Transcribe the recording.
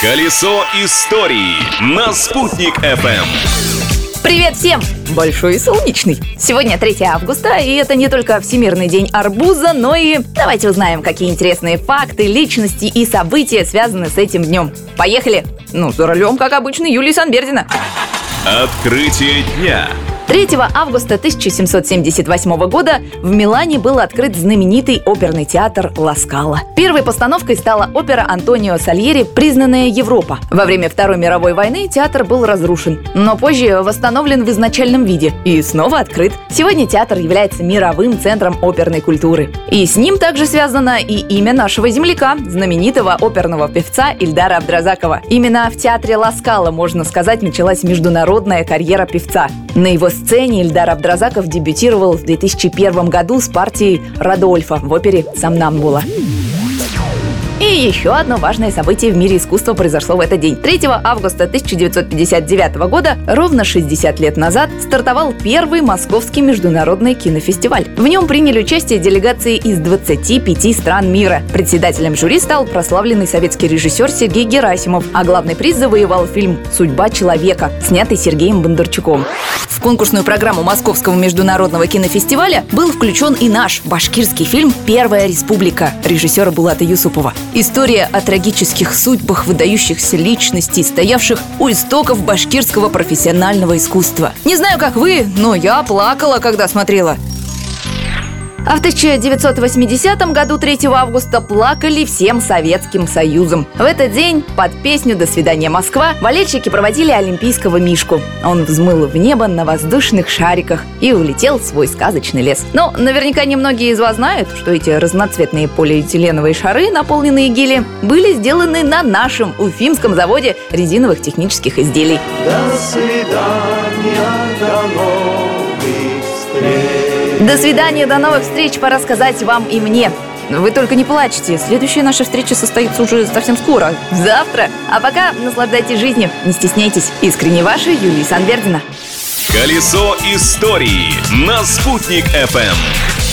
Колесо истории на «Спутник FM. Привет всем! Большой и солнечный. Сегодня 3 августа, и это не только Всемирный день арбуза, но и давайте узнаем, какие интересные факты, личности и события связаны с этим днем. Поехали! Ну, за рулем, как обычно, Юлия Санбердина. Открытие дня. 3 августа 1778 года в Милане был открыт знаменитый оперный театр Ласкала. Первой постановкой стала опера Антонио Сальери «Признанная Европа». Во время Второй мировой войны театр был разрушен, но позже восстановлен в изначальном виде и снова открыт. Сегодня театр является мировым центром оперной культуры. И с ним также связано и имя нашего земляка, знаменитого оперного певца Ильдара Абдразакова. Именно в театре Ласкала, можно сказать, началась международная карьера певца. На его сцене Ильдар Абдразаков дебютировал в 2001 году с партией «Радольфа» в опере «Самнамбула». И еще одно важное событие в мире искусства произошло в этот день. 3 августа 1959 года, ровно 60 лет назад, стартовал первый Московский международный кинофестиваль. В нем приняли участие делегации из 25 стран мира. Председателем жюри стал прославленный советский режиссер Сергей Герасимов, а главный приз завоевал фильм «Судьба человека», снятый Сергеем Бондарчуком. В конкурсную программу Московского международного кинофестиваля был включен и наш башкирский фильм «Первая республика» режиссера Булата Юсупова. История о трагических судьбах выдающихся личностей, стоявших у истоков башкирского профессионального искусства. Не знаю, как вы, но я плакала, когда смотрела. А в 1980 году 3 августа плакали всем Советским Союзом. В этот день под песню «До свидания, Москва» болельщики проводили Олимпийского Мишку. Он взмыл в небо на воздушных шариках и улетел в свой сказочный лес. Но наверняка немногие из вас знают, что эти разноцветные полиэтиленовые шары, наполненные гелием, были сделаны на нашем уфимском заводе резиновых технических изделий. До свидания, до новых. До свидания, до новых встреч, пора сказать вам и мне. Вы только не плачьте, следующая наша встреча состоится уже совсем скоро, завтра. А пока наслаждайтесь жизнью, не стесняйтесь. Искренне ваша Юлия Санбердина. Колесо истории на «Спутник FM.